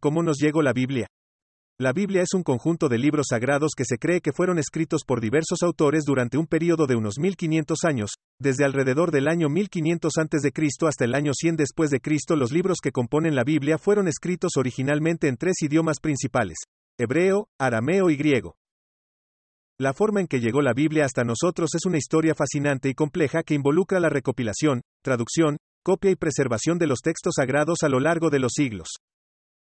¿cómo nos llegó la Biblia? La Biblia es un conjunto de libros sagrados que se cree que fueron escritos por diversos autores durante un período de unos 1500 años, desde alrededor del año 1500 a.C. hasta el año 100 después de Cristo. Los libros que componen la Biblia fueron escritos originalmente en tres idiomas principales: hebreo, arameo y griego. La forma en que llegó la Biblia hasta nosotros es una historia fascinante y compleja que involucra la recopilación, traducción, copia y preservación de los textos sagrados a lo largo de los siglos.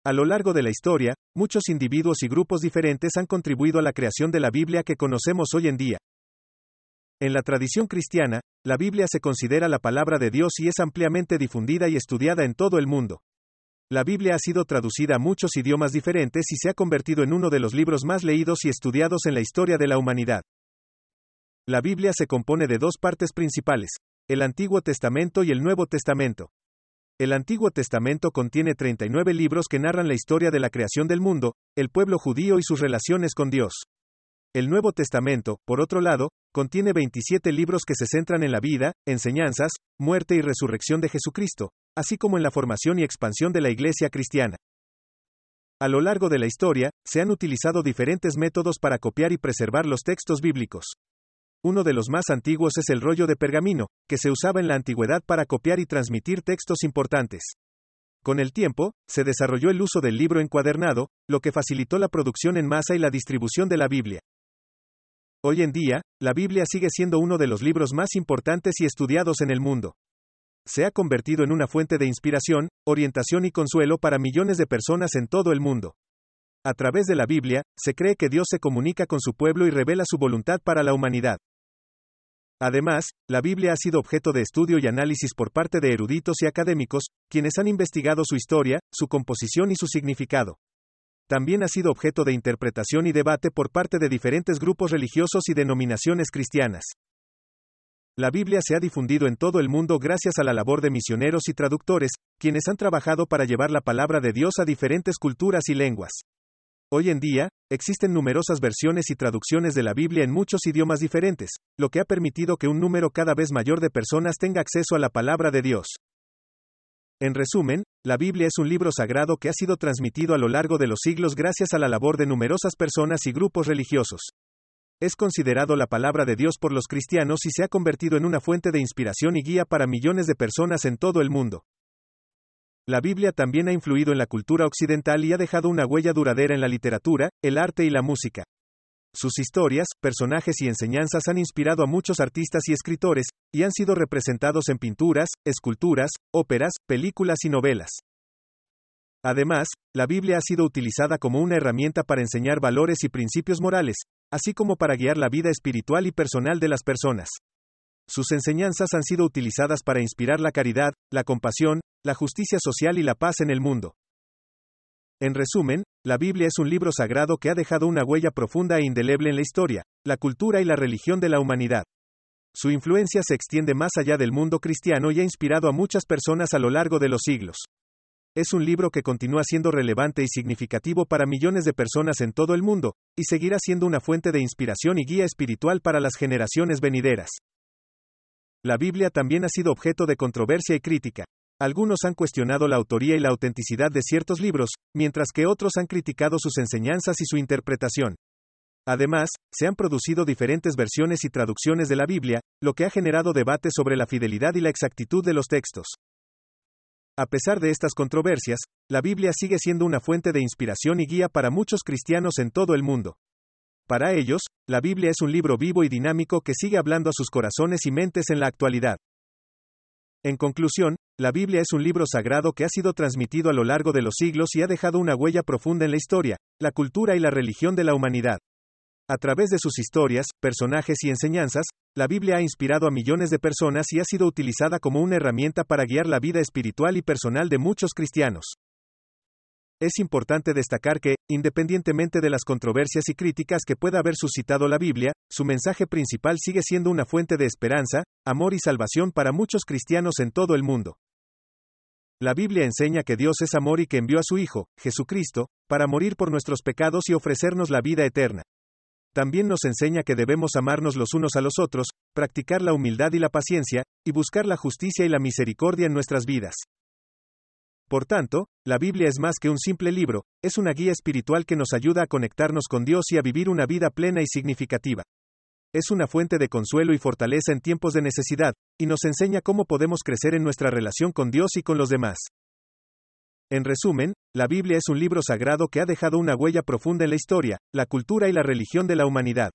A lo largo de la historia, muchos individuos y grupos diferentes han contribuido a la creación de la Biblia que conocemos hoy en día. En la tradición cristiana, la Biblia se considera la palabra de Dios y es ampliamente difundida y estudiada en todo el mundo. La Biblia ha sido traducida a muchos idiomas diferentes y se ha convertido en uno de los libros más leídos y estudiados en la historia de la humanidad. La Biblia se compone de dos partes principales, el Antiguo Testamento y el Nuevo Testamento. El Antiguo Testamento contiene 39 libros que narran la historia de la creación del mundo, el pueblo judío y sus relaciones con Dios. El Nuevo Testamento, por otro lado, contiene 27 libros que se centran en la vida, enseñanzas, muerte y resurrección de Jesucristo, así como en la formación y expansión de la Iglesia cristiana. A lo largo de la historia, se han utilizado diferentes métodos para copiar y preservar los textos bíblicos. Uno de los más antiguos es el rollo de pergamino, que se usaba en la antigüedad para copiar y transmitir textos importantes. Con el tiempo, se desarrolló el uso del libro encuadernado, lo que facilitó la producción en masa y la distribución de la Biblia. Hoy en día, la Biblia sigue siendo uno de los libros más importantes y estudiados en el mundo se ha convertido en una fuente de inspiración, orientación y consuelo para millones de personas en todo el mundo. A través de la Biblia, se cree que Dios se comunica con su pueblo y revela su voluntad para la humanidad. Además, la Biblia ha sido objeto de estudio y análisis por parte de eruditos y académicos, quienes han investigado su historia, su composición y su significado. También ha sido objeto de interpretación y debate por parte de diferentes grupos religiosos y denominaciones cristianas. La Biblia se ha difundido en todo el mundo gracias a la labor de misioneros y traductores, quienes han trabajado para llevar la palabra de Dios a diferentes culturas y lenguas. Hoy en día, existen numerosas versiones y traducciones de la Biblia en muchos idiomas diferentes, lo que ha permitido que un número cada vez mayor de personas tenga acceso a la palabra de Dios. En resumen, la Biblia es un libro sagrado que ha sido transmitido a lo largo de los siglos gracias a la labor de numerosas personas y grupos religiosos. Es considerado la palabra de Dios por los cristianos y se ha convertido en una fuente de inspiración y guía para millones de personas en todo el mundo. La Biblia también ha influido en la cultura occidental y ha dejado una huella duradera en la literatura, el arte y la música. Sus historias, personajes y enseñanzas han inspirado a muchos artistas y escritores, y han sido representados en pinturas, esculturas, óperas, películas y novelas. Además, la Biblia ha sido utilizada como una herramienta para enseñar valores y principios morales, así como para guiar la vida espiritual y personal de las personas. Sus enseñanzas han sido utilizadas para inspirar la caridad, la compasión, la justicia social y la paz en el mundo. En resumen, la Biblia es un libro sagrado que ha dejado una huella profunda e indeleble en la historia, la cultura y la religión de la humanidad. Su influencia se extiende más allá del mundo cristiano y ha inspirado a muchas personas a lo largo de los siglos. Es un libro que continúa siendo relevante y significativo para millones de personas en todo el mundo, y seguirá siendo una fuente de inspiración y guía espiritual para las generaciones venideras. La Biblia también ha sido objeto de controversia y crítica. Algunos han cuestionado la autoría y la autenticidad de ciertos libros, mientras que otros han criticado sus enseñanzas y su interpretación. Además, se han producido diferentes versiones y traducciones de la Biblia, lo que ha generado debate sobre la fidelidad y la exactitud de los textos. A pesar de estas controversias, la Biblia sigue siendo una fuente de inspiración y guía para muchos cristianos en todo el mundo. Para ellos, la Biblia es un libro vivo y dinámico que sigue hablando a sus corazones y mentes en la actualidad. En conclusión, la Biblia es un libro sagrado que ha sido transmitido a lo largo de los siglos y ha dejado una huella profunda en la historia, la cultura y la religión de la humanidad. A través de sus historias, personajes y enseñanzas, la Biblia ha inspirado a millones de personas y ha sido utilizada como una herramienta para guiar la vida espiritual y personal de muchos cristianos. Es importante destacar que, independientemente de las controversias y críticas que pueda haber suscitado la Biblia, su mensaje principal sigue siendo una fuente de esperanza, amor y salvación para muchos cristianos en todo el mundo. La Biblia enseña que Dios es amor y que envió a su Hijo, Jesucristo, para morir por nuestros pecados y ofrecernos la vida eterna. También nos enseña que debemos amarnos los unos a los otros, practicar la humildad y la paciencia, y buscar la justicia y la misericordia en nuestras vidas. Por tanto, la Biblia es más que un simple libro, es una guía espiritual que nos ayuda a conectarnos con Dios y a vivir una vida plena y significativa. Es una fuente de consuelo y fortaleza en tiempos de necesidad, y nos enseña cómo podemos crecer en nuestra relación con Dios y con los demás. En resumen, la Biblia es un libro sagrado que ha dejado una huella profunda en la historia, la cultura y la religión de la humanidad.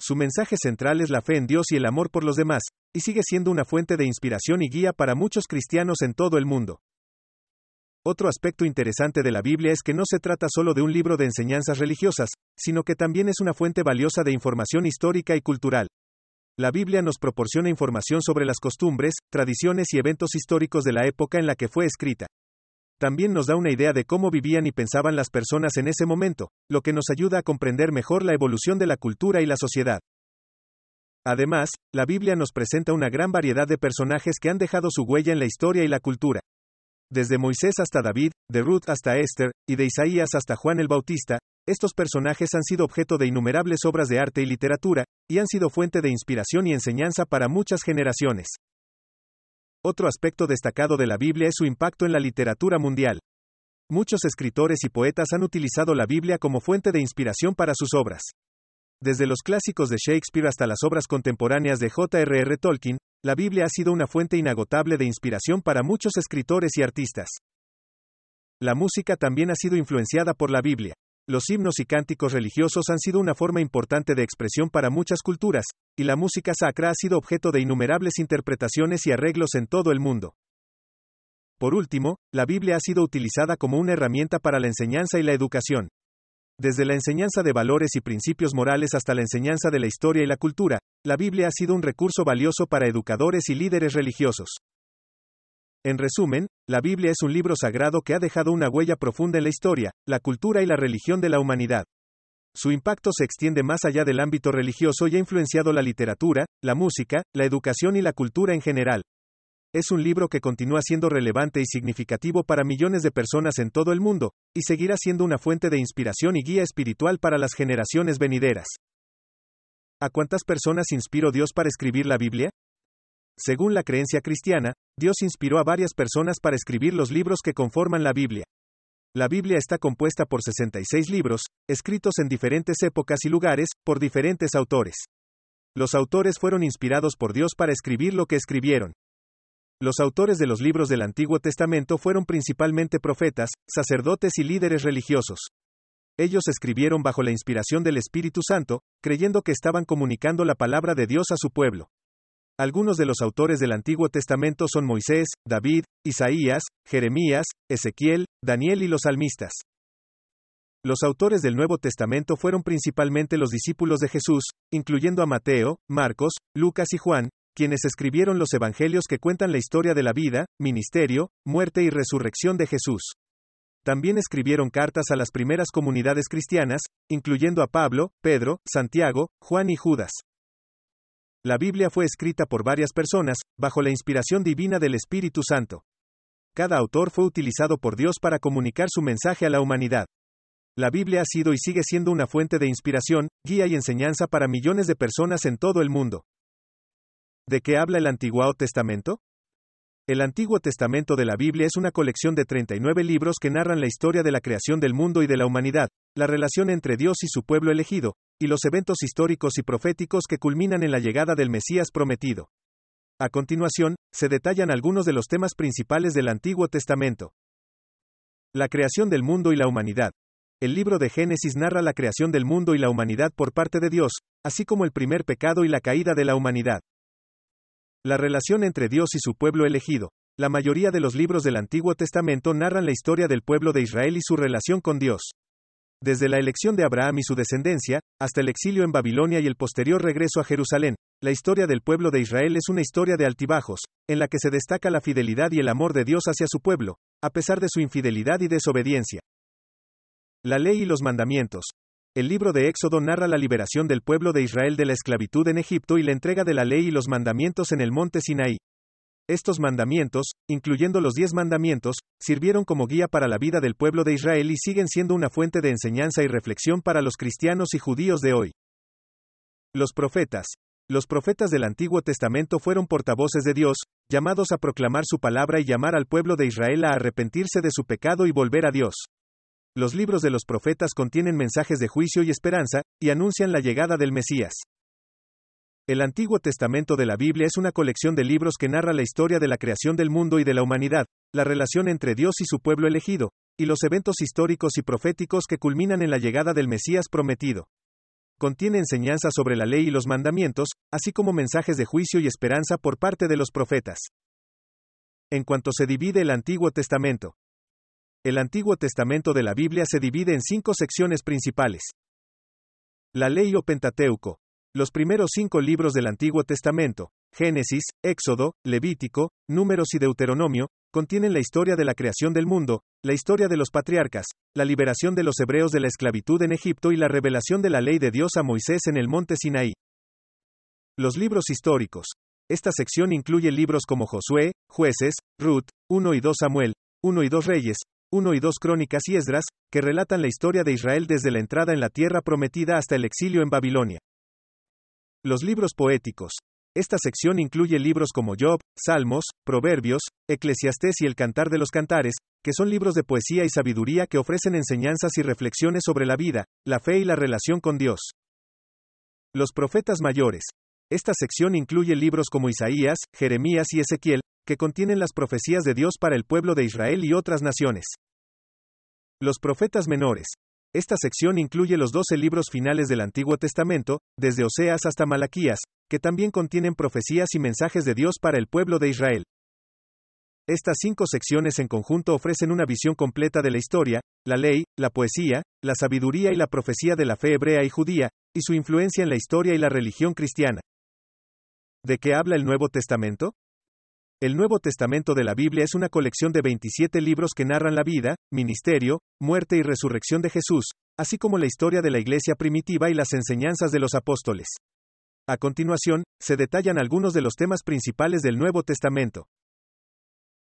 Su mensaje central es la fe en Dios y el amor por los demás, y sigue siendo una fuente de inspiración y guía para muchos cristianos en todo el mundo. Otro aspecto interesante de la Biblia es que no se trata solo de un libro de enseñanzas religiosas, sino que también es una fuente valiosa de información histórica y cultural. La Biblia nos proporciona información sobre las costumbres, tradiciones y eventos históricos de la época en la que fue escrita. También nos da una idea de cómo vivían y pensaban las personas en ese momento, lo que nos ayuda a comprender mejor la evolución de la cultura y la sociedad. Además, la Biblia nos presenta una gran variedad de personajes que han dejado su huella en la historia y la cultura. Desde Moisés hasta David, de Ruth hasta Esther, y de Isaías hasta Juan el Bautista, estos personajes han sido objeto de innumerables obras de arte y literatura, y han sido fuente de inspiración y enseñanza para muchas generaciones. Otro aspecto destacado de la Biblia es su impacto en la literatura mundial. Muchos escritores y poetas han utilizado la Biblia como fuente de inspiración para sus obras. Desde los clásicos de Shakespeare hasta las obras contemporáneas de J.R.R. Tolkien, la Biblia ha sido una fuente inagotable de inspiración para muchos escritores y artistas. La música también ha sido influenciada por la Biblia. Los himnos y cánticos religiosos han sido una forma importante de expresión para muchas culturas, y la música sacra ha sido objeto de innumerables interpretaciones y arreglos en todo el mundo. Por último, la Biblia ha sido utilizada como una herramienta para la enseñanza y la educación. Desde la enseñanza de valores y principios morales hasta la enseñanza de la historia y la cultura, la Biblia ha sido un recurso valioso para educadores y líderes religiosos. En resumen, la Biblia es un libro sagrado que ha dejado una huella profunda en la historia, la cultura y la religión de la humanidad. Su impacto se extiende más allá del ámbito religioso y ha influenciado la literatura, la música, la educación y la cultura en general, es un libro que continúa siendo relevante y significativo para millones de personas en todo el mundo, y seguirá siendo una fuente de inspiración y guía espiritual para las generaciones venideras. ¿A cuántas personas inspiró Dios para escribir la Biblia? Según la creencia cristiana, Dios inspiró a varias personas para escribir los libros que conforman la Biblia. La Biblia está compuesta por 66 libros, escritos en diferentes épocas y lugares, por diferentes autores. Los autores fueron inspirados por Dios para escribir lo que escribieron. Los autores de los libros del Antiguo Testamento fueron principalmente profetas, sacerdotes y líderes religiosos. Ellos escribieron bajo la inspiración del Espíritu Santo, creyendo que estaban comunicando la palabra de Dios a su pueblo. Algunos de los autores del Antiguo Testamento son Moisés, David, Isaías, Jeremías, Ezequiel, Daniel y los salmistas. Los autores del Nuevo Testamento fueron principalmente los discípulos de Jesús, incluyendo a Mateo, Marcos, Lucas y Juan, quienes escribieron los evangelios que cuentan la historia de la vida, ministerio, muerte y resurrección de Jesús. También escribieron cartas a las primeras comunidades cristianas, incluyendo a Pablo, Pedro, Santiago, Juan y Judas. La Biblia fue escrita por varias personas, bajo la inspiración divina del Espíritu Santo. Cada autor fue utilizado por Dios para comunicar su mensaje a la humanidad. La Biblia ha sido y sigue siendo una fuente de inspiración, guía y enseñanza para millones de personas en todo el mundo. ¿De qué habla el Antiguo Testamento? El Antiguo Testamento de la Biblia es una colección de 39 libros que narran la historia de la creación del mundo y de la humanidad, la relación entre Dios y su pueblo elegido, y los eventos históricos y proféticos que culminan en la llegada del Mesías prometido. A continuación, se detallan algunos de los temas principales del Antiguo Testamento. La creación del mundo y la humanidad. El libro de Génesis narra la creación del mundo y la humanidad por parte de Dios, así como el primer pecado y la caída de la humanidad. La relación entre Dios y su pueblo elegido. La mayoría de los libros del Antiguo Testamento narran la historia del pueblo de Israel y su relación con Dios. Desde la elección de Abraham y su descendencia, hasta el exilio en Babilonia y el posterior regreso a Jerusalén, la historia del pueblo de Israel es una historia de altibajos, en la que se destaca la fidelidad y el amor de Dios hacia su pueblo, a pesar de su infidelidad y desobediencia. La ley y los mandamientos. El libro de Éxodo narra la liberación del pueblo de Israel de la esclavitud en Egipto y la entrega de la ley y los mandamientos en el monte Sinaí. Estos mandamientos, incluyendo los diez mandamientos, sirvieron como guía para la vida del pueblo de Israel y siguen siendo una fuente de enseñanza y reflexión para los cristianos y judíos de hoy. Los profetas. Los profetas del Antiguo Testamento fueron portavoces de Dios, llamados a proclamar su palabra y llamar al pueblo de Israel a arrepentirse de su pecado y volver a Dios. Los libros de los profetas contienen mensajes de juicio y esperanza, y anuncian la llegada del Mesías. El Antiguo Testamento de la Biblia es una colección de libros que narra la historia de la creación del mundo y de la humanidad, la relación entre Dios y su pueblo elegido, y los eventos históricos y proféticos que culminan en la llegada del Mesías prometido. Contiene enseñanzas sobre la ley y los mandamientos, así como mensajes de juicio y esperanza por parte de los profetas. En cuanto se divide el Antiguo Testamento. El Antiguo Testamento de la Biblia se divide en cinco secciones principales. La ley o Pentateuco. Los primeros cinco libros del Antiguo Testamento, Génesis, Éxodo, Levítico, Números y Deuteronomio, contienen la historia de la creación del mundo, la historia de los patriarcas, la liberación de los hebreos de la esclavitud en Egipto y la revelación de la ley de Dios a Moisés en el monte Sinaí. Los libros históricos. Esta sección incluye libros como Josué, Jueces, Ruth, 1 y 2 Samuel, 1 y 2 Reyes, 1 y 2 Crónicas y Esdras, que relatan la historia de Israel desde la entrada en la tierra prometida hasta el exilio en Babilonia. Los libros poéticos. Esta sección incluye libros como Job, Salmos, Proverbios, Eclesiastés y el Cantar de los Cantares, que son libros de poesía y sabiduría que ofrecen enseñanzas y reflexiones sobre la vida, la fe y la relación con Dios. Los profetas mayores. Esta sección incluye libros como Isaías, Jeremías y Ezequiel, que contienen las profecías de Dios para el pueblo de Israel y otras naciones. Los profetas menores. Esta sección incluye los doce libros finales del Antiguo Testamento, desde Oseas hasta Malaquías, que también contienen profecías y mensajes de Dios para el pueblo de Israel. Estas cinco secciones en conjunto ofrecen una visión completa de la historia, la ley, la poesía, la sabiduría y la profecía de la fe hebrea y judía, y su influencia en la historia y la religión cristiana. ¿De qué habla el Nuevo Testamento? El Nuevo Testamento de la Biblia es una colección de 27 libros que narran la vida, ministerio, muerte y resurrección de Jesús, así como la historia de la iglesia primitiva y las enseñanzas de los apóstoles. A continuación, se detallan algunos de los temas principales del Nuevo Testamento.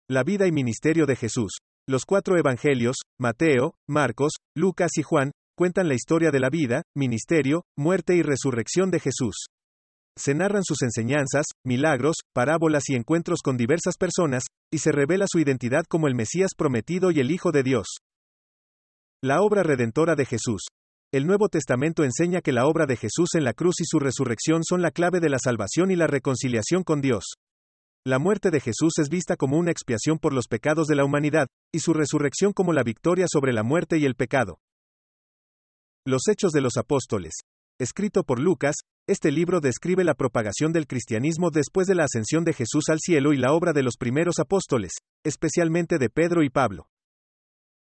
La vida y ministerio de Jesús. Los cuatro evangelios, Mateo, Marcos, Lucas y Juan, cuentan la historia de la vida, ministerio, muerte y resurrección de Jesús. Se narran sus enseñanzas, milagros, parábolas y encuentros con diversas personas, y se revela su identidad como el Mesías prometido y el Hijo de Dios. La obra redentora de Jesús. El Nuevo Testamento enseña que la obra de Jesús en la cruz y su resurrección son la clave de la salvación y la reconciliación con Dios. La muerte de Jesús es vista como una expiación por los pecados de la humanidad, y su resurrección como la victoria sobre la muerte y el pecado. Los Hechos de los Apóstoles. Escrito por Lucas, este libro describe la propagación del cristianismo después de la ascensión de Jesús al cielo y la obra de los primeros apóstoles, especialmente de Pedro y Pablo.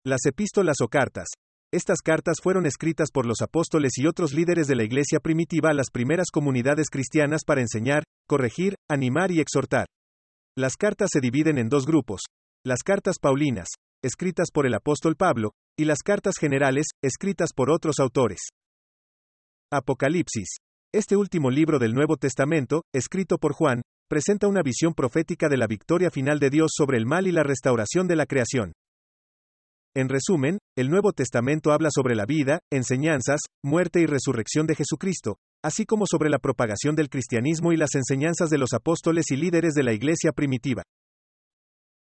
Las epístolas o cartas. Estas cartas fueron escritas por los apóstoles y otros líderes de la iglesia primitiva a las primeras comunidades cristianas para enseñar, corregir, animar y exhortar. Las cartas se dividen en dos grupos. Las cartas paulinas, escritas por el apóstol Pablo, y las cartas generales, escritas por otros autores. Apocalipsis. Este último libro del Nuevo Testamento, escrito por Juan, presenta una visión profética de la victoria final de Dios sobre el mal y la restauración de la creación. En resumen, el Nuevo Testamento habla sobre la vida, enseñanzas, muerte y resurrección de Jesucristo, así como sobre la propagación del cristianismo y las enseñanzas de los apóstoles y líderes de la iglesia primitiva.